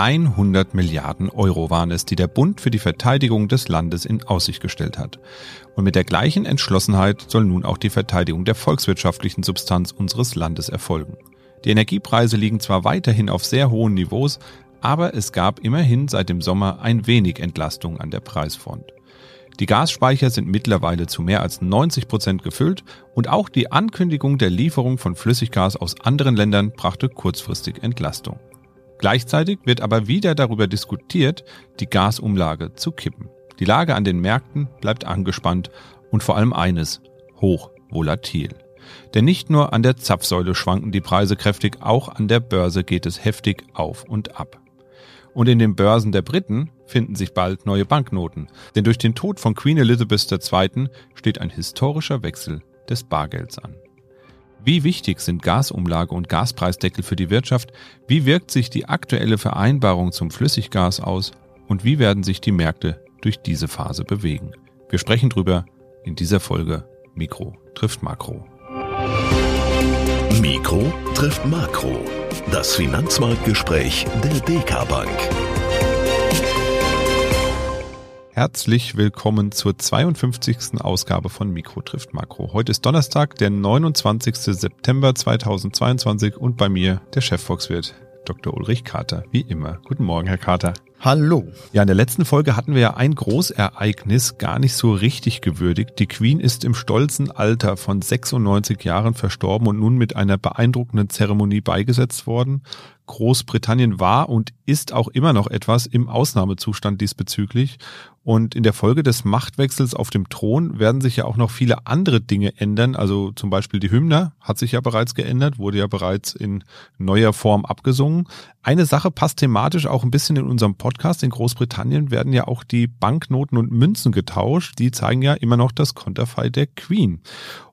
100 Milliarden Euro waren es, die der Bund für die Verteidigung des Landes in Aussicht gestellt hat. Und mit der gleichen Entschlossenheit soll nun auch die Verteidigung der volkswirtschaftlichen Substanz unseres Landes erfolgen. Die Energiepreise liegen zwar weiterhin auf sehr hohen Niveaus, aber es gab immerhin seit dem Sommer ein wenig Entlastung an der Preisfront. Die Gasspeicher sind mittlerweile zu mehr als 90 Prozent gefüllt und auch die Ankündigung der Lieferung von Flüssiggas aus anderen Ländern brachte kurzfristig Entlastung. Gleichzeitig wird aber wieder darüber diskutiert, die Gasumlage zu kippen. Die Lage an den Märkten bleibt angespannt und vor allem eines, hoch volatil. Denn nicht nur an der Zapfsäule schwanken die Preise kräftig, auch an der Börse geht es heftig auf und ab. Und in den Börsen der Briten finden sich bald neue Banknoten, denn durch den Tod von Queen Elizabeth II. steht ein historischer Wechsel des Bargelds an. Wie wichtig sind Gasumlage und Gaspreisdeckel für die Wirtschaft? Wie wirkt sich die aktuelle Vereinbarung zum Flüssiggas aus? Und wie werden sich die Märkte durch diese Phase bewegen? Wir sprechen drüber in dieser Folge Mikro trifft Makro. Mikro trifft Makro. Das Finanzmarktgespräch der DK Bank. Herzlich willkommen zur 52. Ausgabe von Mikro trifft Makro. Heute ist Donnerstag, der 29. September 2022 und bei mir der Chefvolkswirt Dr. Ulrich Kater, wie immer. Guten Morgen, Herr Kater. Hallo. Ja, in der letzten Folge hatten wir ja ein Großereignis gar nicht so richtig gewürdigt. Die Queen ist im stolzen Alter von 96 Jahren verstorben und nun mit einer beeindruckenden Zeremonie beigesetzt worden. Großbritannien war und ist auch immer noch etwas im Ausnahmezustand diesbezüglich. Und in der Folge des Machtwechsels auf dem Thron werden sich ja auch noch viele andere Dinge ändern. Also zum Beispiel die Hymne hat sich ja bereits geändert, wurde ja bereits in neuer Form abgesungen. Eine Sache passt thematisch auch ein bisschen in unserem Podcast. In Großbritannien werden ja auch die Banknoten und Münzen getauscht. Die zeigen ja immer noch das Konterfei der Queen.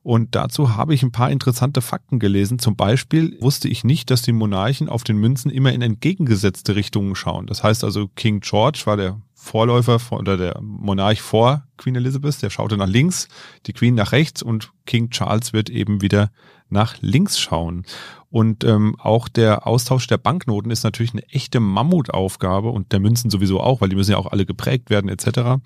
Und dazu habe ich ein paar interessante Fakten gelesen. Zum Beispiel wusste ich nicht, dass die Monarchen auf den Münzen immer in entgegengesetzte Richtungen schauen. Das heißt also, King George war der Vorläufer oder der Monarch vor Queen Elizabeth, der schaute nach links, die Queen nach rechts und King Charles wird eben wieder nach links schauen. Und ähm, auch der Austausch der Banknoten ist natürlich eine echte Mammutaufgabe und der Münzen sowieso auch, weil die müssen ja auch alle geprägt werden etc.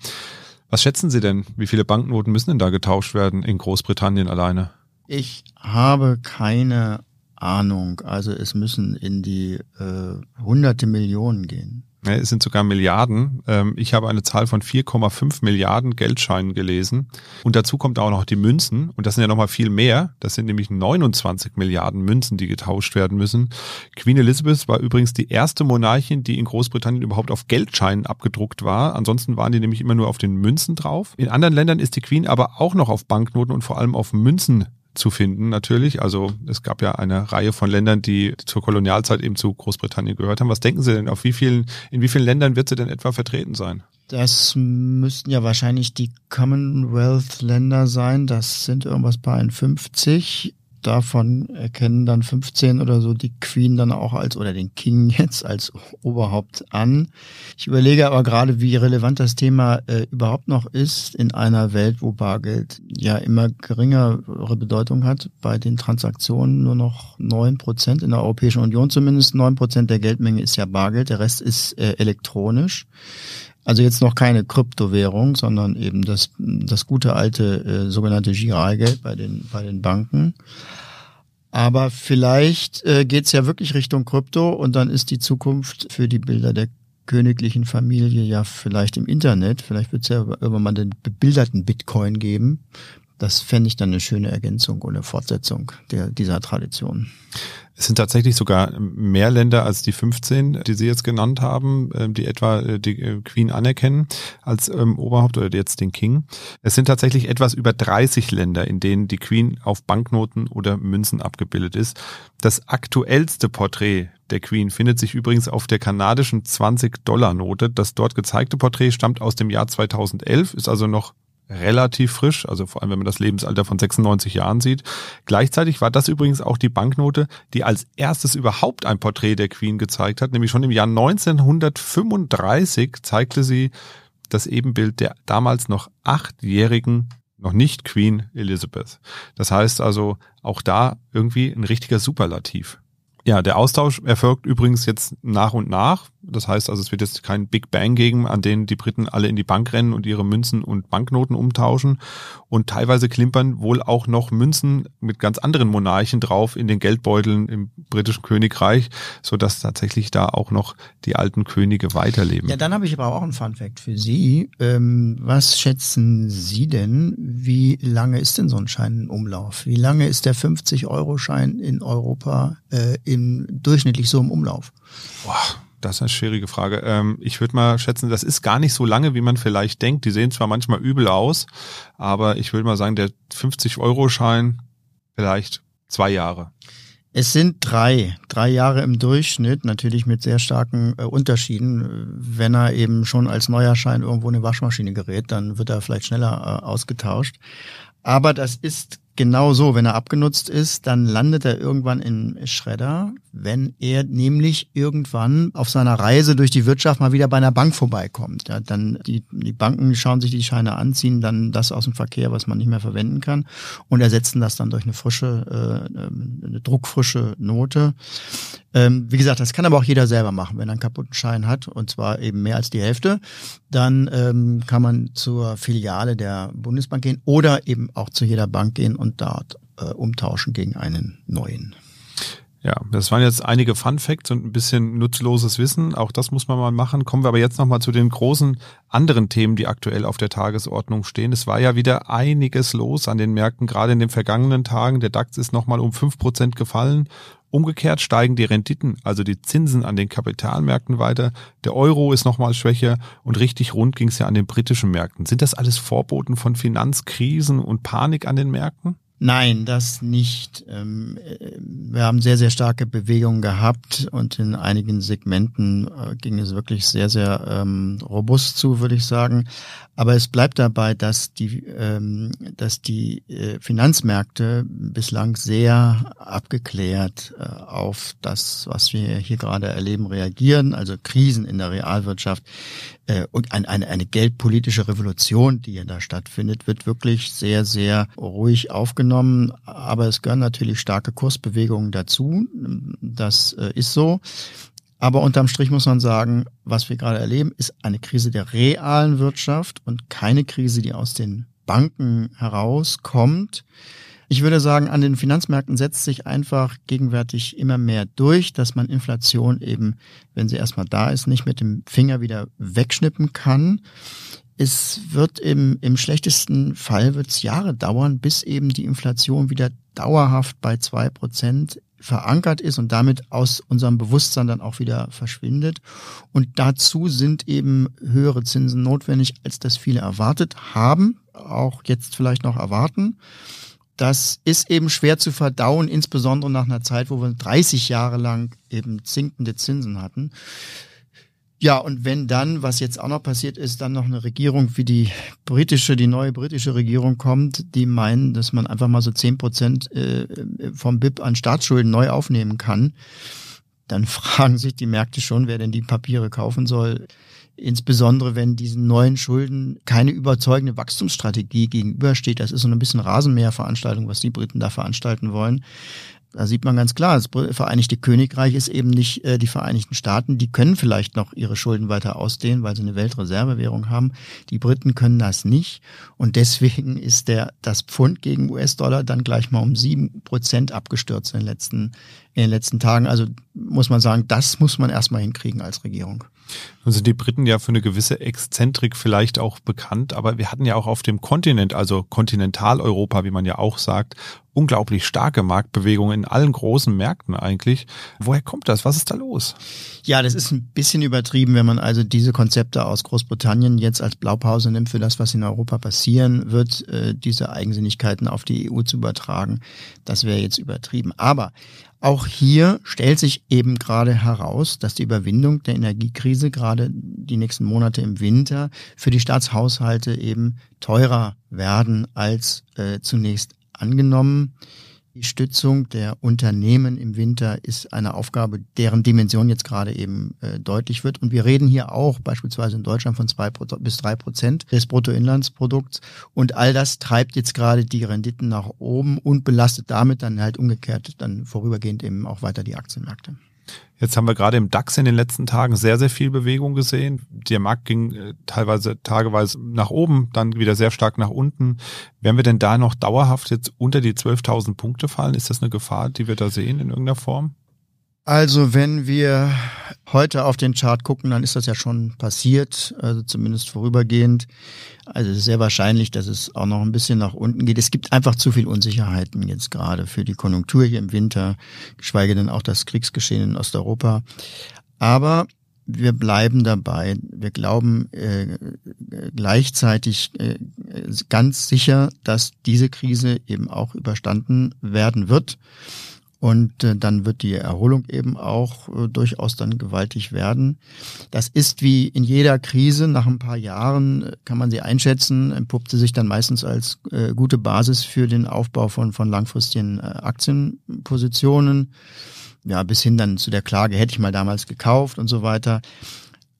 Was schätzen Sie denn? Wie viele Banknoten müssen denn da getauscht werden in Großbritannien alleine? Ich habe keine Ahnung. Also es müssen in die äh, hunderte Millionen gehen. Es sind sogar Milliarden. Ähm, ich habe eine Zahl von 4,5 Milliarden Geldscheinen gelesen. Und dazu kommt auch noch die Münzen. Und das sind ja nochmal viel mehr. Das sind nämlich 29 Milliarden Münzen, die getauscht werden müssen. Queen Elizabeth war übrigens die erste Monarchin, die in Großbritannien überhaupt auf Geldscheinen abgedruckt war. Ansonsten waren die nämlich immer nur auf den Münzen drauf. In anderen Ländern ist die Queen aber auch noch auf Banknoten und vor allem auf Münzen zu finden natürlich. Also es gab ja eine Reihe von Ländern, die zur Kolonialzeit eben zu Großbritannien gehört haben. Was denken Sie denn, auf wie vielen, in wie vielen Ländern wird sie denn etwa vertreten sein? Das müssten ja wahrscheinlich die Commonwealth-Länder sein. Das sind irgendwas bei 50 davon erkennen dann 15 oder so die Queen dann auch als oder den King jetzt als Oberhaupt an. Ich überlege aber gerade, wie relevant das Thema äh, überhaupt noch ist in einer Welt, wo Bargeld ja immer geringere Bedeutung hat. Bei den Transaktionen nur noch neun Prozent in der Europäischen Union zumindest neun Prozent der Geldmenge ist ja Bargeld, der Rest ist äh, elektronisch. Also jetzt noch keine Kryptowährung, sondern eben das, das gute alte äh, sogenannte Giralgeld bei den, bei den Banken. Aber vielleicht äh, geht ja wirklich Richtung Krypto und dann ist die Zukunft für die Bilder der königlichen Familie ja vielleicht im Internet. Vielleicht wird es ja irgendwann mal den bebilderten Bitcoin geben. Das fände ich dann eine schöne Ergänzung eine Fortsetzung der, dieser Tradition. Es sind tatsächlich sogar mehr Länder als die 15, die Sie jetzt genannt haben, ähm, die etwa äh, die äh, Queen anerkennen als ähm, Oberhaupt oder jetzt den King. Es sind tatsächlich etwas über 30 Länder, in denen die Queen auf Banknoten oder Münzen abgebildet ist. Das aktuellste Porträt der Queen findet sich übrigens auf der kanadischen 20-Dollar-Note. Das dort gezeigte Porträt stammt aus dem Jahr 2011, ist also noch relativ frisch, also vor allem wenn man das Lebensalter von 96 Jahren sieht. Gleichzeitig war das übrigens auch die Banknote, die als erstes überhaupt ein Porträt der Queen gezeigt hat, nämlich schon im Jahr 1935 zeigte sie das Ebenbild der damals noch achtjährigen, noch nicht Queen Elizabeth. Das heißt also auch da irgendwie ein richtiger Superlativ. Ja, der Austausch erfolgt übrigens jetzt nach und nach. Das heißt also, es wird jetzt kein Big Bang geben, an denen die Briten alle in die Bank rennen und ihre Münzen und Banknoten umtauschen. Und teilweise klimpern wohl auch noch Münzen mit ganz anderen Monarchen drauf in den Geldbeuteln im britischen Königreich, so dass tatsächlich da auch noch die alten Könige weiterleben. Ja, dann habe ich aber auch einen Fun Fact für Sie. Ähm, was schätzen Sie denn? Wie lange ist denn so ein Schein in Umlauf? Wie lange ist der 50-Euro-Schein in Europa äh, im durchschnittlich so im Umlauf? Boah, das ist eine schwierige Frage. Ähm, ich würde mal schätzen, das ist gar nicht so lange, wie man vielleicht denkt. Die sehen zwar manchmal übel aus, aber ich würde mal sagen, der 50-Euro-Schein vielleicht zwei Jahre. Es sind drei, drei Jahre im Durchschnitt, natürlich mit sehr starken äh, Unterschieden. Wenn er eben schon als neuer Schein irgendwo in eine Waschmaschine gerät, dann wird er vielleicht schneller äh, ausgetauscht. Aber das ist genau so. Wenn er abgenutzt ist, dann landet er irgendwann im Schredder, wenn er nämlich irgendwann auf seiner Reise durch die Wirtschaft mal wieder bei einer Bank vorbeikommt. Ja, dann die, die Banken schauen sich die Scheine an, ziehen dann das aus dem Verkehr, was man nicht mehr verwenden kann und ersetzen das dann durch eine frische, äh, eine druckfrische Note. Ähm, wie gesagt, das kann aber auch jeder selber machen. Wenn er einen kaputten Schein hat, und zwar eben mehr als die Hälfte, dann ähm, kann man zur Filiale der Bundesbank gehen oder eben auch zu jeder Bank gehen und dort äh, umtauschen gegen einen neuen. Ja, das waren jetzt einige Fun Facts und ein bisschen nutzloses Wissen. Auch das muss man mal machen. Kommen wir aber jetzt nochmal zu den großen anderen Themen, die aktuell auf der Tagesordnung stehen. Es war ja wieder einiges los an den Märkten, gerade in den vergangenen Tagen. Der DAX ist nochmal um fünf Prozent gefallen. Umgekehrt steigen die Renditen, also die Zinsen an den Kapitalmärkten weiter. Der Euro ist nochmal schwächer und richtig rund ging es ja an den britischen Märkten. Sind das alles Vorboten von Finanzkrisen und Panik an den Märkten? Nein, das nicht. Ähm, äh, wir haben sehr, sehr starke Bewegungen gehabt und in einigen Segmenten äh, ging es wirklich sehr, sehr ähm, robust zu, würde ich sagen. Aber es bleibt dabei, dass die, ähm, dass die äh, Finanzmärkte bislang sehr abgeklärt auf das, was wir hier gerade erleben, reagieren. Also Krisen in der Realwirtschaft und eine, eine, eine geldpolitische Revolution, die hier da stattfindet, wird wirklich sehr, sehr ruhig aufgenommen genommen, aber es gehören natürlich starke Kursbewegungen dazu. Das äh, ist so. Aber unterm Strich muss man sagen, was wir gerade erleben, ist eine Krise der realen Wirtschaft und keine Krise, die aus den Banken herauskommt. Ich würde sagen, an den Finanzmärkten setzt sich einfach gegenwärtig immer mehr durch, dass man Inflation eben, wenn sie erstmal da ist, nicht mit dem Finger wieder wegschnippen kann es wird im, im schlechtesten Fall wird es Jahre dauern, bis eben die Inflation wieder dauerhaft bei zwei Prozent verankert ist und damit aus unserem Bewusstsein dann auch wieder verschwindet. Und dazu sind eben höhere Zinsen notwendig, als das viele erwartet haben, auch jetzt vielleicht noch erwarten. Das ist eben schwer zu verdauen, insbesondere nach einer Zeit, wo wir 30 Jahre lang eben sinkende Zinsen hatten. Ja, und wenn dann, was jetzt auch noch passiert ist, dann noch eine Regierung wie die britische, die neue britische Regierung kommt, die meinen, dass man einfach mal so zehn Prozent äh, vom BIP an Staatsschulden neu aufnehmen kann, dann fragen sich die Märkte schon, wer denn die Papiere kaufen soll. Insbesondere wenn diesen neuen Schulden keine überzeugende Wachstumsstrategie gegenübersteht. Das ist so ein bisschen Rasenmäherveranstaltung, was die Briten da veranstalten wollen. Da sieht man ganz klar, das Vereinigte Königreich ist eben nicht äh, die Vereinigten Staaten. Die können vielleicht noch ihre Schulden weiter ausdehnen, weil sie eine Weltreservewährung haben. Die Briten können das nicht. Und deswegen ist der, das Pfund gegen US-Dollar dann gleich mal um sieben Prozent abgestürzt in den letzten, in den letzten Tagen. Also muss man sagen, das muss man erstmal hinkriegen als Regierung. Nun sind die Briten ja für eine gewisse Exzentrik vielleicht auch bekannt, aber wir hatten ja auch auf dem Kontinent, also Kontinentaleuropa, wie man ja auch sagt, unglaublich starke Marktbewegungen in allen großen Märkten eigentlich. Woher kommt das? Was ist da los? Ja, das ist ein bisschen übertrieben, wenn man also diese Konzepte aus Großbritannien jetzt als Blaupause nimmt für das, was in Europa passieren wird, äh, diese Eigensinnigkeiten auf die EU zu übertragen. Das wäre jetzt übertrieben. Aber auch hier stellt sich eben gerade heraus, dass die Überwindung der Energiekrise gerade die nächsten Monate im Winter für die Staatshaushalte eben teurer werden als äh, zunächst angenommen. Die Stützung der Unternehmen im Winter ist eine Aufgabe, deren Dimension jetzt gerade eben äh, deutlich wird. Und wir reden hier auch beispielsweise in Deutschland von zwei bis drei Prozent des Bruttoinlandsprodukts. Und all das treibt jetzt gerade die Renditen nach oben und belastet damit dann halt umgekehrt dann vorübergehend eben auch weiter die Aktienmärkte. Jetzt haben wir gerade im DAX in den letzten Tagen sehr, sehr viel Bewegung gesehen. Der Markt ging äh, teilweise tageweise nach oben, dann wieder sehr stark nach unten. Werden wir denn da noch dauerhaft jetzt unter die 12.000 Punkte fallen? Ist das eine Gefahr, die wir da sehen in irgendeiner Form? Also wenn wir heute auf den Chart gucken, dann ist das ja schon passiert, also zumindest vorübergehend. Also es ist sehr wahrscheinlich, dass es auch noch ein bisschen nach unten geht. Es gibt einfach zu viel Unsicherheiten jetzt gerade für die Konjunktur hier im Winter, geschweige denn auch das Kriegsgeschehen in Osteuropa. Aber wir bleiben dabei. Wir glauben äh, gleichzeitig äh, ganz sicher, dass diese Krise eben auch überstanden werden wird. Und äh, dann wird die Erholung eben auch äh, durchaus dann gewaltig werden. Das ist wie in jeder Krise. Nach ein paar Jahren äh, kann man sie einschätzen, entpuppt sie sich dann meistens als äh, gute Basis für den Aufbau von, von langfristigen äh, Aktienpositionen. Ja, bis hin dann zu der Klage, hätte ich mal damals gekauft und so weiter.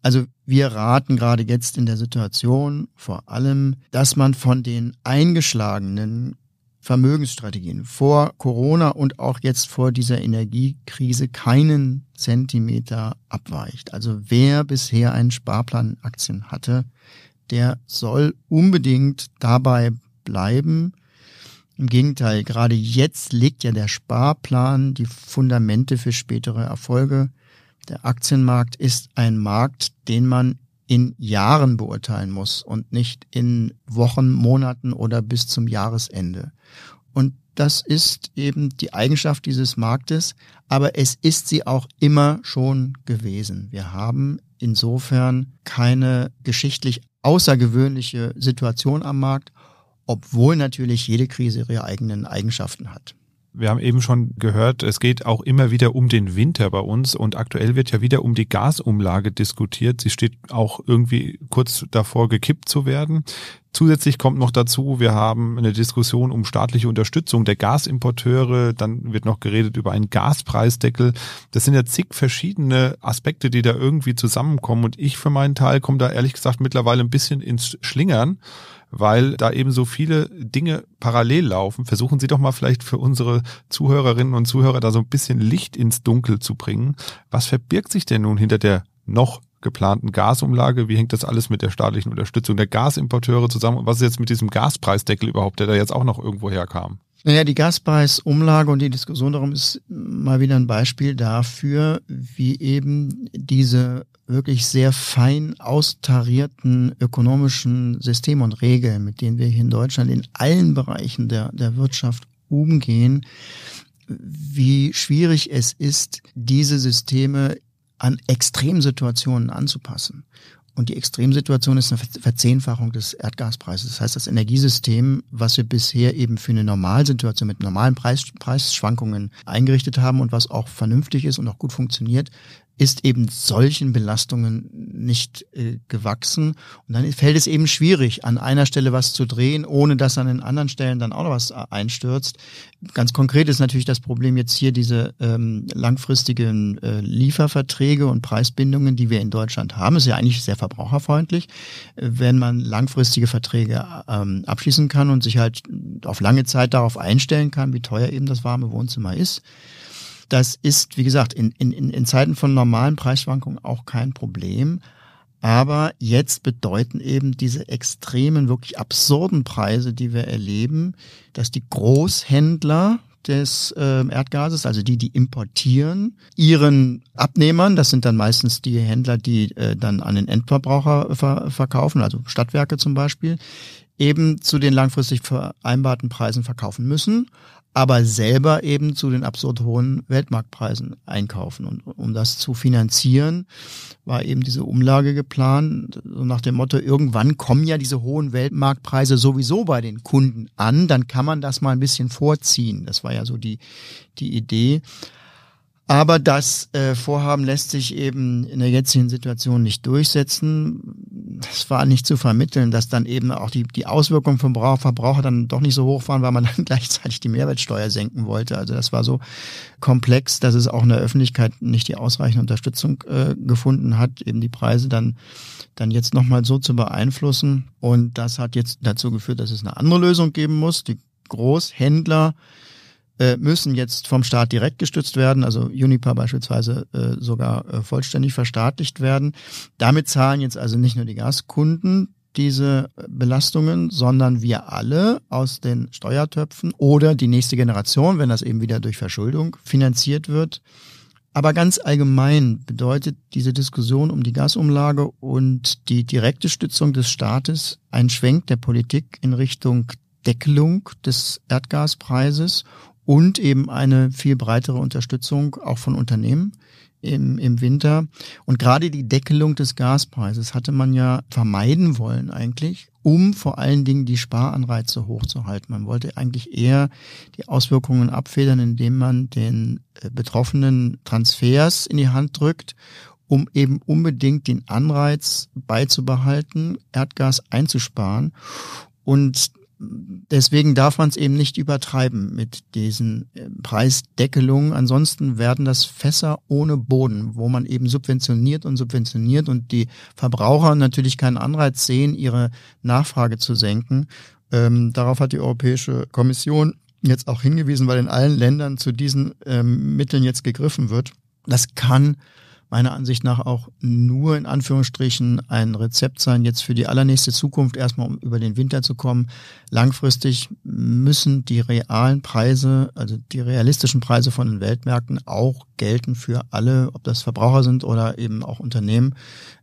Also wir raten gerade jetzt in der Situation vor allem, dass man von den eingeschlagenen Vermögensstrategien vor Corona und auch jetzt vor dieser Energiekrise keinen Zentimeter abweicht. Also wer bisher einen Sparplan Aktien hatte, der soll unbedingt dabei bleiben. Im Gegenteil, gerade jetzt legt ja der Sparplan die Fundamente für spätere Erfolge. Der Aktienmarkt ist ein Markt, den man in Jahren beurteilen muss und nicht in Wochen, Monaten oder bis zum Jahresende. Und das ist eben die Eigenschaft dieses Marktes, aber es ist sie auch immer schon gewesen. Wir haben insofern keine geschichtlich außergewöhnliche Situation am Markt, obwohl natürlich jede Krise ihre eigenen Eigenschaften hat. Wir haben eben schon gehört, es geht auch immer wieder um den Winter bei uns und aktuell wird ja wieder um die Gasumlage diskutiert. Sie steht auch irgendwie kurz davor, gekippt zu werden. Zusätzlich kommt noch dazu, wir haben eine Diskussion um staatliche Unterstützung der Gasimporteure. Dann wird noch geredet über einen Gaspreisdeckel. Das sind ja zig verschiedene Aspekte, die da irgendwie zusammenkommen. Und ich für meinen Teil komme da ehrlich gesagt mittlerweile ein bisschen ins Schlingern weil da eben so viele Dinge parallel laufen. Versuchen Sie doch mal vielleicht für unsere Zuhörerinnen und Zuhörer da so ein bisschen Licht ins Dunkel zu bringen. Was verbirgt sich denn nun hinter der noch geplanten Gasumlage? Wie hängt das alles mit der staatlichen Unterstützung der Gasimporteure zusammen? Und was ist jetzt mit diesem Gaspreisdeckel überhaupt, der da jetzt auch noch irgendwo herkam? Naja, die Gaspreisumlage und die Diskussion darum ist mal wieder ein Beispiel dafür, wie eben diese wirklich sehr fein austarierten ökonomischen Systeme und Regeln, mit denen wir hier in Deutschland in allen Bereichen der, der Wirtschaft umgehen, wie schwierig es ist, diese Systeme an Extremsituationen anzupassen. Und die Extremsituation ist eine Verzehnfachung des Erdgaspreises. Das heißt, das Energiesystem, was wir bisher eben für eine Normalsituation mit normalen Preis, Preisschwankungen eingerichtet haben und was auch vernünftig ist und auch gut funktioniert, ist eben solchen Belastungen nicht äh, gewachsen. Und dann fällt es eben schwierig, an einer Stelle was zu drehen, ohne dass an den anderen Stellen dann auch noch was äh, einstürzt. Ganz konkret ist natürlich das Problem jetzt hier diese ähm, langfristigen äh, Lieferverträge und Preisbindungen, die wir in Deutschland haben. Ist ja eigentlich sehr verbraucherfreundlich, äh, wenn man langfristige Verträge ähm, abschließen kann und sich halt auf lange Zeit darauf einstellen kann, wie teuer eben das warme Wohnzimmer ist. Das ist, wie gesagt, in, in, in Zeiten von normalen Preisschwankungen auch kein Problem. Aber jetzt bedeuten eben diese extremen, wirklich absurden Preise, die wir erleben, dass die Großhändler des äh, Erdgases, also die, die importieren, ihren Abnehmern, das sind dann meistens die Händler, die äh, dann an den Endverbraucher ver verkaufen, also Stadtwerke zum Beispiel, eben zu den langfristig vereinbarten Preisen verkaufen müssen aber selber eben zu den absurd hohen Weltmarktpreisen einkaufen. Und um das zu finanzieren, war eben diese Umlage geplant, so nach dem Motto, irgendwann kommen ja diese hohen Weltmarktpreise sowieso bei den Kunden an, dann kann man das mal ein bisschen vorziehen. Das war ja so die, die Idee. Aber das äh, Vorhaben lässt sich eben in der jetzigen Situation nicht durchsetzen. Das war nicht zu vermitteln, dass dann eben auch die, die Auswirkungen vom Verbraucher dann doch nicht so hoch waren, weil man dann gleichzeitig die Mehrwertsteuer senken wollte. Also das war so komplex, dass es auch in der Öffentlichkeit nicht die ausreichende Unterstützung äh, gefunden hat, eben die Preise dann, dann jetzt nochmal so zu beeinflussen. Und das hat jetzt dazu geführt, dass es eine andere Lösung geben muss. Die Großhändler äh, müssen jetzt vom Staat direkt gestützt werden, also Unipa beispielsweise äh, sogar äh, vollständig verstaatlicht werden. Damit zahlen jetzt also nicht nur die Gaskunden diese Belastungen, sondern wir alle aus den Steuertöpfen oder die nächste Generation, wenn das eben wieder durch Verschuldung finanziert wird. Aber ganz allgemein bedeutet diese Diskussion um die Gasumlage und die direkte Stützung des Staates ein Schwenk der Politik in Richtung Deckelung des Erdgaspreises und eben eine viel breitere Unterstützung auch von Unternehmen im, im Winter. Und gerade die Deckelung des Gaspreises hatte man ja vermeiden wollen eigentlich, um vor allen Dingen die Sparanreize hochzuhalten. Man wollte eigentlich eher die Auswirkungen abfedern, indem man den äh, Betroffenen Transfers in die Hand drückt, um eben unbedingt den Anreiz beizubehalten, Erdgas einzusparen. Und deswegen darf man es eben nicht übertreiben mit diesen äh, Preisdeckelungen. Ansonsten werden das Fässer ohne Boden, wo man eben subventioniert und subventioniert und die Verbraucher natürlich keinen Anreiz sehen, ihre Nachfrage zu senken. Ähm, darauf hat die Europäische Kommission jetzt auch hingewiesen, weil in allen Ländern zu diesen ähm, Mitteln jetzt gegriffen wird. Das kann meiner Ansicht nach auch nur in Anführungsstrichen ein Rezept sein, jetzt für die allernächste Zukunft erstmal, um über den Winter zu kommen. Langfristig müssen die realen Preise, also die realistischen Preise von den Weltmärkten auch gelten für alle, ob das Verbraucher sind oder eben auch Unternehmen.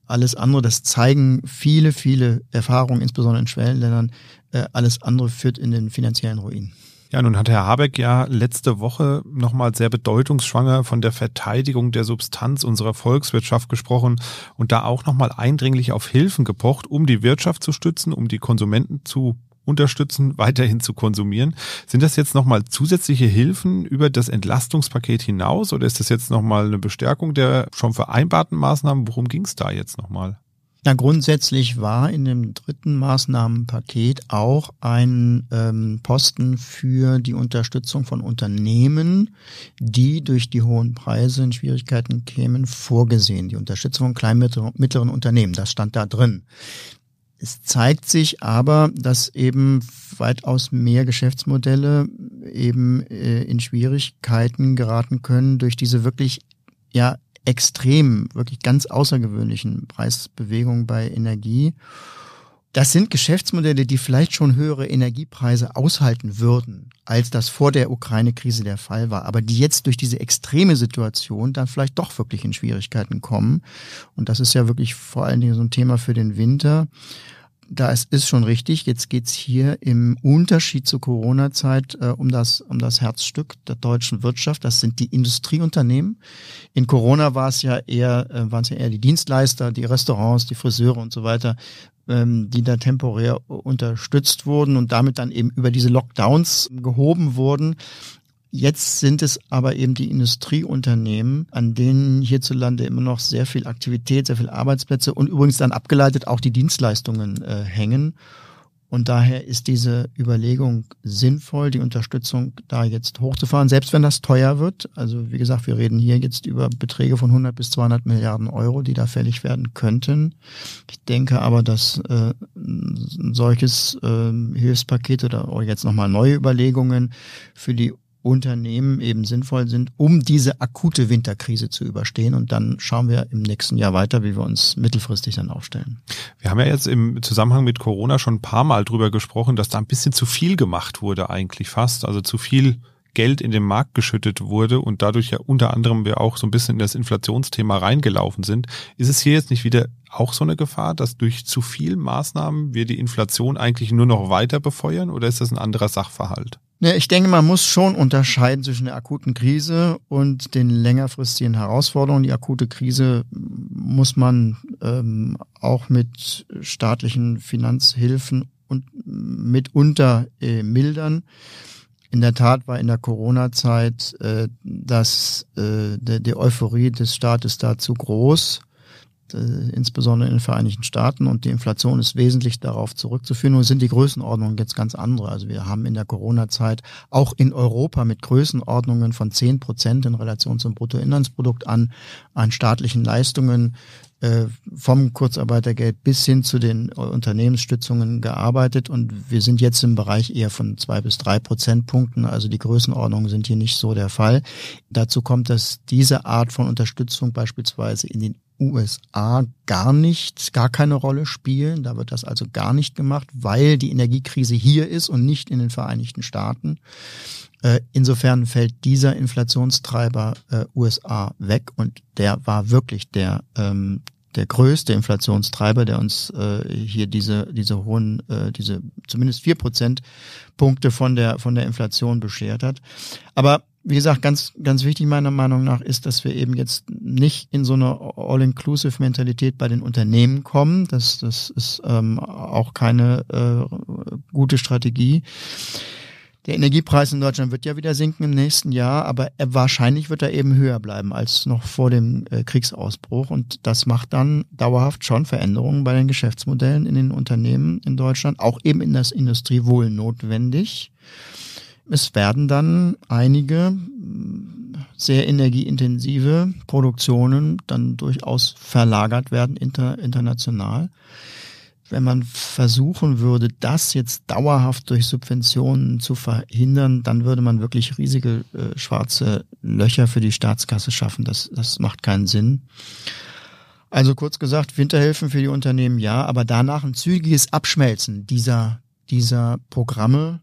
Alles andere, das zeigen viele, viele Erfahrungen, insbesondere in Schwellenländern. Äh, alles andere führt in den finanziellen Ruin. Ja, nun hat Herr Habeck ja letzte Woche nochmal sehr bedeutungsschwanger von der Verteidigung der Substanz unserer Volkswirtschaft gesprochen und da auch nochmal eindringlich auf Hilfen gepocht, um die Wirtschaft zu stützen, um die Konsumenten zu unterstützen, weiterhin zu konsumieren. Sind das jetzt nochmal zusätzliche Hilfen über das Entlastungspaket hinaus oder ist das jetzt nochmal eine Bestärkung der schon vereinbarten Maßnahmen? Worum ging es da jetzt nochmal? Na, grundsätzlich war in dem dritten Maßnahmenpaket auch ein ähm, Posten für die Unterstützung von Unternehmen, die durch die hohen Preise in Schwierigkeiten kämen, vorgesehen. Die Unterstützung von kleinen mittleren Unternehmen, das stand da drin. Es zeigt sich aber, dass eben weitaus mehr Geschäftsmodelle eben äh, in Schwierigkeiten geraten können durch diese wirklich ja extrem, wirklich ganz außergewöhnlichen Preisbewegungen bei Energie. Das sind Geschäftsmodelle, die vielleicht schon höhere Energiepreise aushalten würden, als das vor der Ukraine-Krise der Fall war, aber die jetzt durch diese extreme Situation dann vielleicht doch wirklich in Schwierigkeiten kommen. Und das ist ja wirklich vor allen Dingen so ein Thema für den Winter da ist, ist schon richtig. Jetzt geht's hier im Unterschied zur Corona-Zeit äh, um, das, um das Herzstück der deutschen Wirtschaft. Das sind die Industrieunternehmen. In Corona war es ja eher, äh, waren es ja eher die Dienstleister, die Restaurants, die Friseure und so weiter, ähm, die da temporär unterstützt wurden und damit dann eben über diese Lockdowns gehoben wurden. Jetzt sind es aber eben die Industrieunternehmen, an denen hierzulande immer noch sehr viel Aktivität, sehr viel Arbeitsplätze und übrigens dann abgeleitet auch die Dienstleistungen äh, hängen. Und daher ist diese Überlegung sinnvoll, die Unterstützung da jetzt hochzufahren, selbst wenn das teuer wird. Also wie gesagt, wir reden hier jetzt über Beträge von 100 bis 200 Milliarden Euro, die da fällig werden könnten. Ich denke aber, dass äh, ein solches äh, Hilfspaket oder jetzt nochmal neue Überlegungen für die Unternehmen eben sinnvoll sind, um diese akute Winterkrise zu überstehen. Und dann schauen wir im nächsten Jahr weiter, wie wir uns mittelfristig dann aufstellen. Wir haben ja jetzt im Zusammenhang mit Corona schon ein paar Mal drüber gesprochen, dass da ein bisschen zu viel gemacht wurde eigentlich fast. Also zu viel Geld in den Markt geschüttet wurde und dadurch ja unter anderem wir auch so ein bisschen in das Inflationsthema reingelaufen sind. Ist es hier jetzt nicht wieder auch so eine Gefahr, dass durch zu viel Maßnahmen wir die Inflation eigentlich nur noch weiter befeuern oder ist das ein anderer Sachverhalt? Ja, ich denke, man muss schon unterscheiden zwischen der akuten Krise und den längerfristigen Herausforderungen. Die akute Krise muss man ähm, auch mit staatlichen Finanzhilfen und mitunter äh, mildern. In der Tat war in der Corona-Zeit äh, das, äh, der, die Euphorie des Staates da zu groß. Äh, insbesondere in den Vereinigten Staaten. Und die Inflation ist wesentlich darauf zurückzuführen. Nun sind die Größenordnungen jetzt ganz andere. Also wir haben in der Corona-Zeit auch in Europa mit Größenordnungen von zehn Prozent in Relation zum Bruttoinlandsprodukt an, an staatlichen Leistungen äh, vom Kurzarbeitergeld bis hin zu den Unternehmensstützungen gearbeitet und wir sind jetzt im Bereich eher von zwei bis drei Prozentpunkten. Also die Größenordnungen sind hier nicht so der Fall. Dazu kommt, dass diese Art von Unterstützung beispielsweise in den USA gar nicht, gar keine Rolle spielen. Da wird das also gar nicht gemacht, weil die Energiekrise hier ist und nicht in den Vereinigten Staaten. Äh, insofern fällt dieser Inflationstreiber äh, USA weg und der war wirklich der ähm, der größte Inflationstreiber, der uns äh, hier diese diese hohen äh, diese zumindest vier Prozent Punkte von der von der Inflation beschert hat. Aber wie gesagt, ganz, ganz wichtig meiner Meinung nach ist, dass wir eben jetzt nicht in so eine All-Inclusive-Mentalität bei den Unternehmen kommen. Das, das ist ähm, auch keine äh, gute Strategie. Der Energiepreis in Deutschland wird ja wieder sinken im nächsten Jahr, aber wahrscheinlich wird er eben höher bleiben als noch vor dem äh, Kriegsausbruch. Und das macht dann dauerhaft schon Veränderungen bei den Geschäftsmodellen in den Unternehmen in Deutschland, auch eben in der Industrie wohl notwendig. Es werden dann einige sehr energieintensive Produktionen dann durchaus verlagert werden inter, international wenn man versuchen würde, das jetzt dauerhaft durch Subventionen zu verhindern, dann würde man wirklich riesige äh, schwarze Löcher für die Staatskasse schaffen. Das, das macht keinen Sinn. Also kurz gesagt, Winterhilfen für die Unternehmen ja, aber danach ein zügiges Abschmelzen dieser, dieser Programme.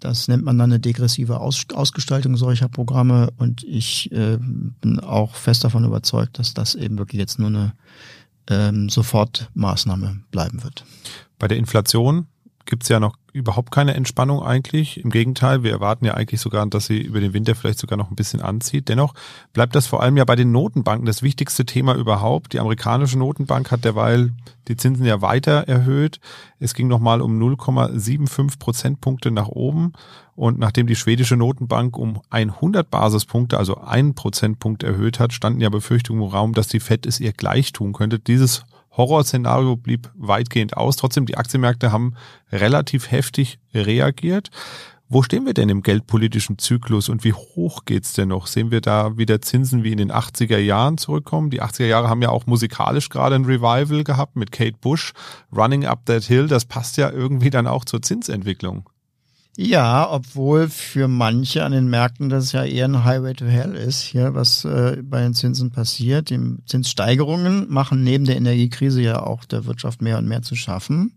Das nennt man dann eine degressive Aus Ausgestaltung solcher Programme und ich äh, bin auch fest davon überzeugt, dass das eben wirklich jetzt nur eine ähm, Sofortmaßnahme bleiben wird. Bei der Inflation gibt es ja noch überhaupt keine Entspannung eigentlich. Im Gegenteil, wir erwarten ja eigentlich sogar, dass sie über den Winter vielleicht sogar noch ein bisschen anzieht. Dennoch bleibt das vor allem ja bei den Notenbanken das wichtigste Thema überhaupt. Die amerikanische Notenbank hat derweil die Zinsen ja weiter erhöht. Es ging nochmal um 0,75 Prozentpunkte nach oben. Und nachdem die schwedische Notenbank um 100 Basispunkte, also einen Prozentpunkt erhöht hat, standen ja Befürchtungen im Raum, dass die Fed es ihr gleich tun könnte. Dieses Horrorszenario blieb weitgehend aus. Trotzdem, die Aktienmärkte haben relativ heftig reagiert. Wo stehen wir denn im geldpolitischen Zyklus und wie hoch geht's denn noch? Sehen wir da wieder Zinsen wie in den 80er Jahren zurückkommen? Die 80er Jahre haben ja auch musikalisch gerade ein Revival gehabt mit Kate Bush, Running Up That Hill. Das passt ja irgendwie dann auch zur Zinsentwicklung. Ja, obwohl für manche an den Märkten das ja eher ein Highway to Hell ist, hier, was äh, bei den Zinsen passiert. Die Zinssteigerungen machen neben der Energiekrise ja auch der Wirtschaft mehr und mehr zu schaffen.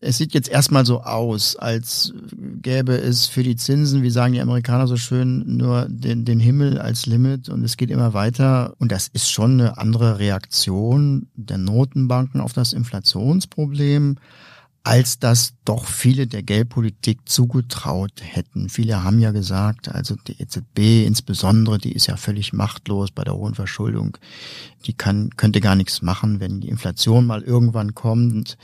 Es sieht jetzt erstmal so aus, als gäbe es für die Zinsen, wie sagen die Amerikaner so schön, nur den, den Himmel als Limit und es geht immer weiter. Und das ist schon eine andere Reaktion der Notenbanken auf das Inflationsproblem als das doch viele der Geldpolitik zugetraut hätten. Viele haben ja gesagt, also die EZB insbesondere, die ist ja völlig machtlos bei der hohen Verschuldung. Die kann, könnte gar nichts machen, wenn die Inflation mal irgendwann kommt.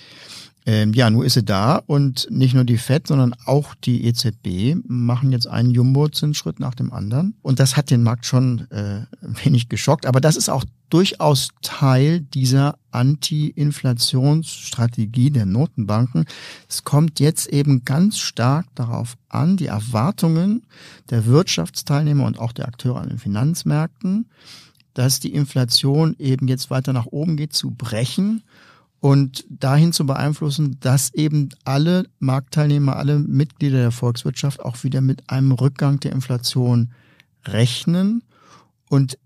Ähm, ja, nur ist sie da und nicht nur die FED, sondern auch die EZB machen jetzt einen Jumbo-Zinsschritt nach dem anderen. Und das hat den Markt schon äh, wenig geschockt. Aber das ist auch durchaus Teil dieser Anti-Inflationsstrategie der Notenbanken. Es kommt jetzt eben ganz stark darauf an, die Erwartungen der Wirtschaftsteilnehmer und auch der Akteure an den Finanzmärkten, dass die Inflation eben jetzt weiter nach oben geht, zu brechen und dahin zu beeinflussen, dass eben alle Marktteilnehmer, alle Mitglieder der Volkswirtschaft auch wieder mit einem Rückgang der Inflation rechnen. Und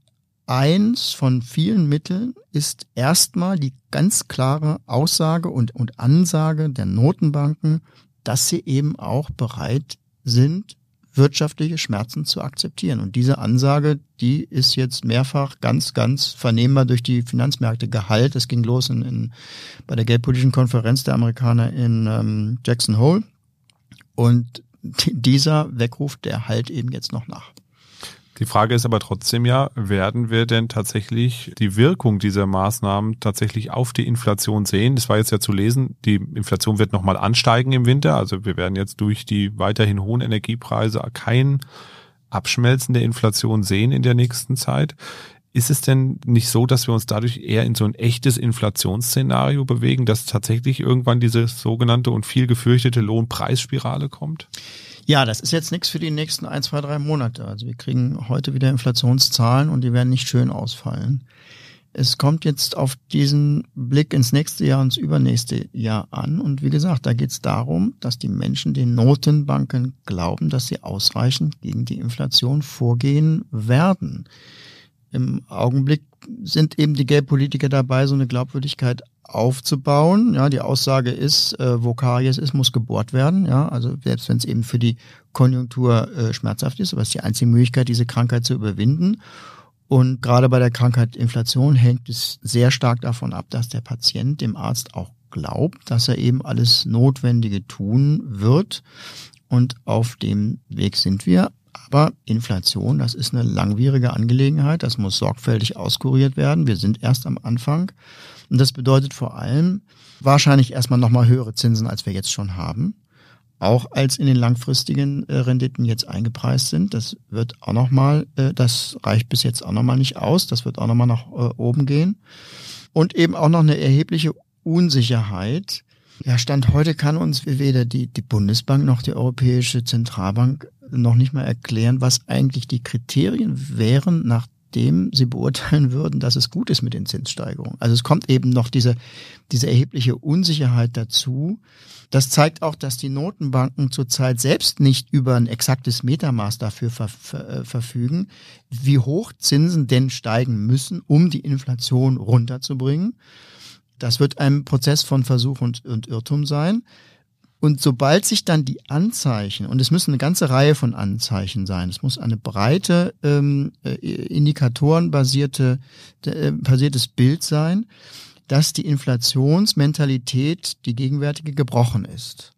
eins von vielen Mitteln ist erstmal die ganz klare Aussage und, und Ansage der Notenbanken, dass sie eben auch bereit sind, wirtschaftliche Schmerzen zu akzeptieren. Und diese Ansage, die ist jetzt mehrfach ganz, ganz vernehmbar durch die Finanzmärkte geheilt. Es ging los in, in, bei der geldpolitischen Konferenz der Amerikaner in ähm, Jackson Hole. Und dieser Weckruf, der halt eben jetzt noch nach. Die Frage ist aber trotzdem ja, werden wir denn tatsächlich die Wirkung dieser Maßnahmen tatsächlich auf die Inflation sehen? Das war jetzt ja zu lesen, die Inflation wird nochmal ansteigen im Winter. Also wir werden jetzt durch die weiterhin hohen Energiepreise kein Abschmelzen der Inflation sehen in der nächsten Zeit. Ist es denn nicht so, dass wir uns dadurch eher in so ein echtes Inflationsszenario bewegen, dass tatsächlich irgendwann diese sogenannte und viel gefürchtete Lohnpreisspirale kommt? Ja, das ist jetzt nichts für die nächsten ein, zwei, drei Monate. Also wir kriegen heute wieder Inflationszahlen und die werden nicht schön ausfallen. Es kommt jetzt auf diesen Blick ins nächste Jahr, ins übernächste Jahr an. Und wie gesagt, da geht es darum, dass die Menschen den Notenbanken glauben, dass sie ausreichend gegen die Inflation vorgehen werden. Im Augenblick sind eben die Geldpolitiker dabei, so eine Glaubwürdigkeit aufzubauen. Ja, die Aussage ist, äh, wo Karies ist, muss gebohrt werden. Ja, also selbst wenn es eben für die Konjunktur äh, schmerzhaft ist, aber es ist die einzige Möglichkeit, diese Krankheit zu überwinden. Und gerade bei der Krankheit Inflation hängt es sehr stark davon ab, dass der Patient dem Arzt auch glaubt, dass er eben alles Notwendige tun wird. Und auf dem Weg sind wir. Aber Inflation, das ist eine langwierige Angelegenheit. Das muss sorgfältig auskuriert werden. Wir sind erst am Anfang. Und das bedeutet vor allem wahrscheinlich erstmal nochmal höhere Zinsen, als wir jetzt schon haben. Auch als in den langfristigen äh, Renditen jetzt eingepreist sind. Das wird auch nochmal, äh, das reicht bis jetzt auch nochmal nicht aus. Das wird auch nochmal nach äh, oben gehen. Und eben auch noch eine erhebliche Unsicherheit. Ja, Stand heute kann uns weder die, die Bundesbank noch die Europäische Zentralbank noch nicht mal erklären, was eigentlich die Kriterien wären, nachdem sie beurteilen würden, dass es gut ist mit den Zinssteigerungen. Also es kommt eben noch diese, diese erhebliche Unsicherheit dazu. Das zeigt auch, dass die Notenbanken zurzeit selbst nicht über ein exaktes Metermaß dafür ver ver äh, verfügen, wie hoch Zinsen denn steigen müssen, um die Inflation runterzubringen. Das wird ein Prozess von Versuch und, und Irrtum sein. Und sobald sich dann die Anzeichen, und es müssen eine ganze Reihe von Anzeichen sein, es muss eine breite ähm, äh, indikatorenbasierte äh, basiertes Bild sein, dass die Inflationsmentalität, die gegenwärtige, gebrochen ist.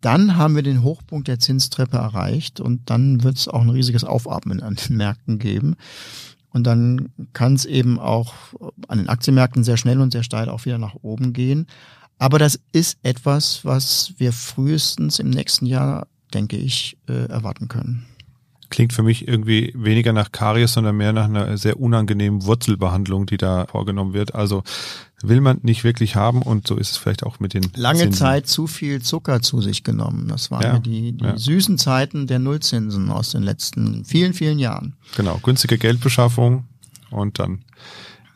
Dann haben wir den Hochpunkt der Zinstreppe erreicht und dann wird es auch ein riesiges Aufatmen an den Märkten geben. Und dann kann es eben auch an den Aktienmärkten sehr schnell und sehr steil auch wieder nach oben gehen. Aber das ist etwas, was wir frühestens im nächsten Jahr, denke ich, äh, erwarten können. Klingt für mich irgendwie weniger nach Karies, sondern mehr nach einer sehr unangenehmen Wurzelbehandlung, die da vorgenommen wird. Also will man nicht wirklich haben und so ist es vielleicht auch mit den lange Zinsen. Zeit zu viel Zucker zu sich genommen. Das waren ja, ja die, die ja. süßen Zeiten der Nullzinsen aus den letzten vielen vielen Jahren. Genau, günstige Geldbeschaffung und dann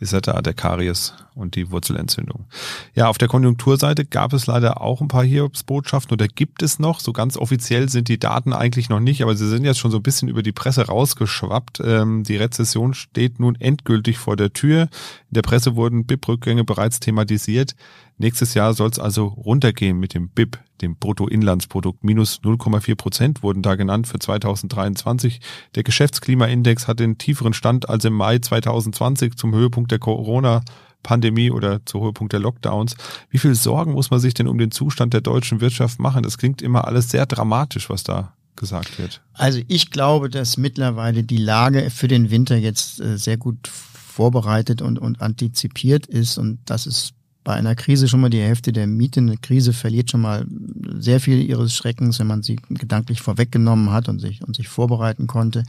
er da der Karies und die Wurzelentzündung. Ja, auf der Konjunkturseite gab es leider auch ein paar Hiobsbotschaften oder gibt es noch. So ganz offiziell sind die Daten eigentlich noch nicht, aber sie sind jetzt schon so ein bisschen über die Presse rausgeschwappt. Ähm, die Rezession steht nun endgültig vor der Tür. In der Presse wurden BIP-Rückgänge bereits thematisiert. Nächstes Jahr soll es also runtergehen mit dem BIP, dem Bruttoinlandsprodukt. Minus 0,4 Prozent wurden da genannt für 2023. Der Geschäftsklimaindex hat den tieferen Stand als im Mai 2020 zum Höhepunkt der Corona Pandemie oder zu Höhepunkt der Lockdowns. Wie viel Sorgen muss man sich denn um den Zustand der deutschen Wirtschaft machen? Das klingt immer alles sehr dramatisch, was da gesagt wird. Also ich glaube, dass mittlerweile die Lage für den Winter jetzt äh, sehr gut vorbereitet und, und antizipiert ist und das ist bei einer Krise schon mal die Hälfte der Miete. Eine Krise verliert schon mal sehr viel ihres Schreckens, wenn man sie gedanklich vorweggenommen hat und sich, und sich vorbereiten konnte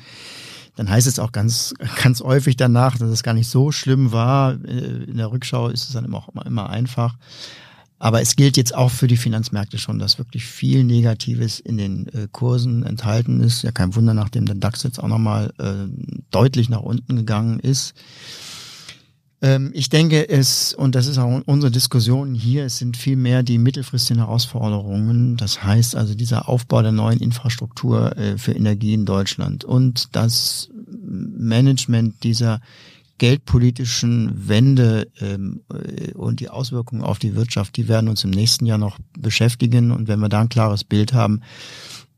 dann heißt es auch ganz, ganz häufig danach, dass es gar nicht so schlimm war. Äh, in der Rückschau ist es dann immer auch immer, immer einfach. Aber es gilt jetzt auch für die Finanzmärkte schon, dass wirklich viel Negatives in den äh, Kursen enthalten ist. Ja, kein Wunder, nachdem der DAX jetzt auch nochmal äh, deutlich nach unten gegangen ist. Ähm, ich denke es, und das ist auch unsere Diskussion hier, es sind viel mehr die mittelfristigen Herausforderungen. Das heißt also dieser Aufbau der neuen Infrastruktur äh, für Energie in Deutschland und das Management dieser geldpolitischen Wende ähm, äh, und die Auswirkungen auf die Wirtschaft, die werden uns im nächsten Jahr noch beschäftigen. Und wenn wir da ein klares Bild haben,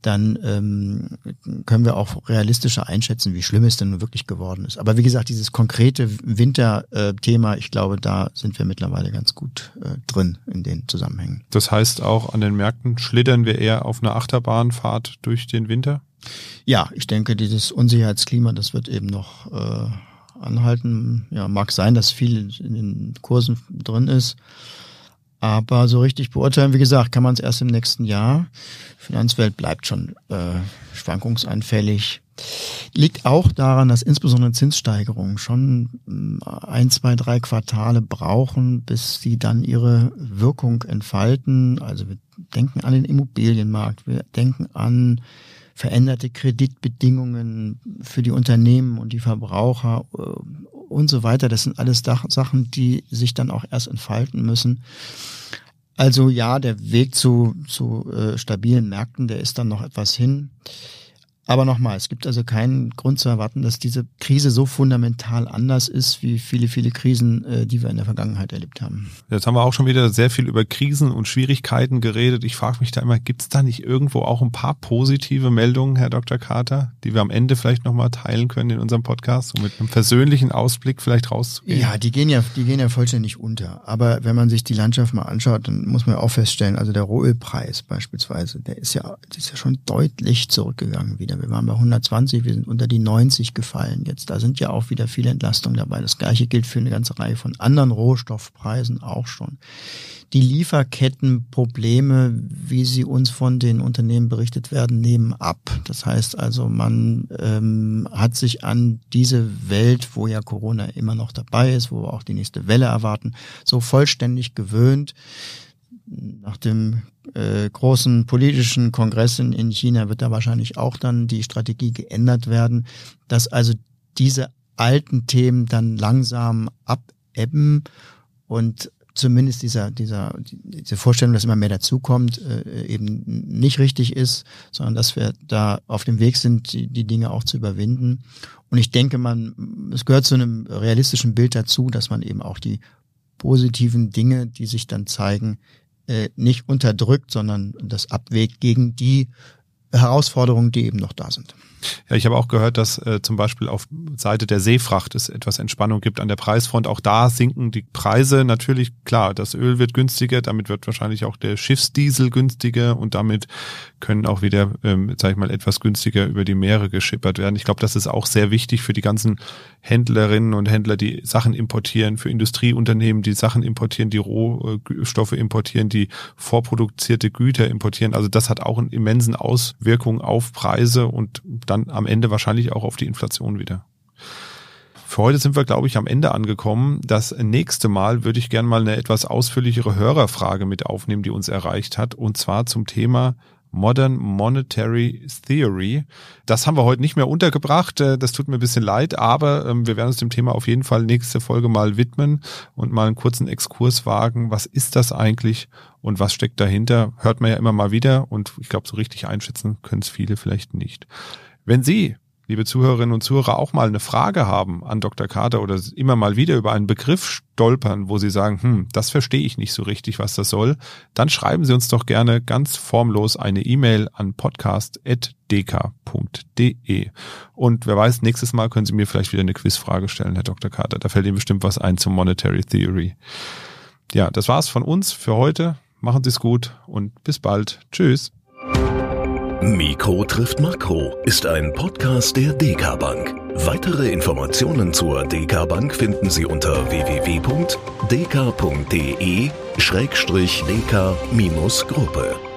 dann ähm, können wir auch realistischer einschätzen, wie schlimm es denn wirklich geworden ist. Aber wie gesagt, dieses konkrete Winterthema, ich glaube, da sind wir mittlerweile ganz gut äh, drin in den Zusammenhängen. Das heißt auch an den Märkten schlittern wir eher auf eine Achterbahnfahrt durch den Winter? Ja, ich denke, dieses Unsicherheitsklima, das wird eben noch äh, anhalten. Ja, mag sein, dass viel in den Kursen drin ist. Aber so richtig beurteilen, wie gesagt, kann man es erst im nächsten Jahr. Finanzwelt bleibt schon äh, schwankungsanfällig. Liegt auch daran, dass insbesondere Zinssteigerungen schon mm, ein, zwei, drei Quartale brauchen, bis sie dann ihre Wirkung entfalten. Also wir denken an den Immobilienmarkt, wir denken an veränderte Kreditbedingungen für die Unternehmen und die Verbraucher äh, und so weiter. Das sind alles Sachen, die sich dann auch erst entfalten müssen. Also ja, der Weg zu, zu äh, stabilen Märkten, der ist dann noch etwas hin. Aber nochmal, es gibt also keinen Grund zu erwarten, dass diese Krise so fundamental anders ist, wie viele, viele Krisen, äh, die wir in der Vergangenheit erlebt haben. Jetzt haben wir auch schon wieder sehr viel über Krisen und Schwierigkeiten geredet. Ich frage mich da immer, gibt es da nicht irgendwo auch ein paar positive Meldungen, Herr Dr. Carter, die wir am Ende vielleicht nochmal teilen können in unserem Podcast, um mit einem persönlichen Ausblick vielleicht rauszugehen? Ja, die gehen ja, die gehen ja vollständig unter. Aber wenn man sich die Landschaft mal anschaut, dann muss man ja auch feststellen, also der Rohölpreis beispielsweise, der ist ja, der ist ja schon deutlich zurückgegangen wieder wieder. Wir waren bei 120, wir sind unter die 90 gefallen jetzt. Da sind ja auch wieder viele Entlastungen dabei. Das gleiche gilt für eine ganze Reihe von anderen Rohstoffpreisen auch schon. Die Lieferkettenprobleme, wie sie uns von den Unternehmen berichtet werden, nehmen ab. Das heißt also, man ähm, hat sich an diese Welt, wo ja Corona immer noch dabei ist, wo wir auch die nächste Welle erwarten, so vollständig gewöhnt nach dem äh, großen politischen Kongress in, in China wird da wahrscheinlich auch dann die Strategie geändert werden, dass also diese alten Themen dann langsam abebben und zumindest dieser, dieser, diese Vorstellung, dass immer mehr dazukommt, äh, eben nicht richtig ist, sondern dass wir da auf dem Weg sind, die, die Dinge auch zu überwinden. Und ich denke, man, es gehört zu einem realistischen Bild dazu, dass man eben auch die positiven Dinge, die sich dann zeigen, äh, nicht unterdrückt, sondern das abwägt gegen die Herausforderungen, die eben noch da sind. Ja, ich habe auch gehört, dass äh, zum Beispiel auf Seite der Seefracht es etwas Entspannung gibt an der Preisfront. Auch da sinken die Preise natürlich. Klar, das Öl wird günstiger, damit wird wahrscheinlich auch der Schiffsdiesel günstiger und damit können auch wieder, ähm, sag ich mal, etwas günstiger über die Meere geschippert werden. Ich glaube, das ist auch sehr wichtig für die ganzen Händlerinnen und Händler, die Sachen importieren, für Industrieunternehmen, die Sachen importieren, die Rohstoffe importieren, die vorproduzierte Güter importieren. Also das hat auch einen immensen Auswirkung auf Preise und dann am Ende wahrscheinlich auch auf die Inflation wieder. Für heute sind wir, glaube ich, am Ende angekommen. Das nächste Mal würde ich gerne mal eine etwas ausführlichere Hörerfrage mit aufnehmen, die uns erreicht hat, und zwar zum Thema Modern Monetary Theory. Das haben wir heute nicht mehr untergebracht. Äh, das tut mir ein bisschen leid, aber ähm, wir werden uns dem Thema auf jeden Fall nächste Folge mal widmen und mal einen kurzen Exkurs wagen. Was ist das eigentlich und was steckt dahinter? Hört man ja immer mal wieder und ich glaube, so richtig einschätzen können es viele vielleicht nicht. Wenn Sie liebe Zuhörerinnen und Zuhörer, auch mal eine Frage haben an Dr. Carter oder immer mal wieder über einen Begriff stolpern, wo Sie sagen, hm, das verstehe ich nicht so richtig, was das soll, dann schreiben Sie uns doch gerne ganz formlos eine E-Mail an podcast.dk.de. Und wer weiß, nächstes Mal können Sie mir vielleicht wieder eine Quizfrage stellen, Herr Dr. Carter. Da fällt Ihnen bestimmt was ein zum Monetary Theory. Ja, das war's von uns für heute. Machen Sie es gut und bis bald. Tschüss. Mikro trifft Makro ist ein Podcast der DK Bank. Weitere Informationen zur DK Bank finden Sie unter www.dk.de-dk-gruppe.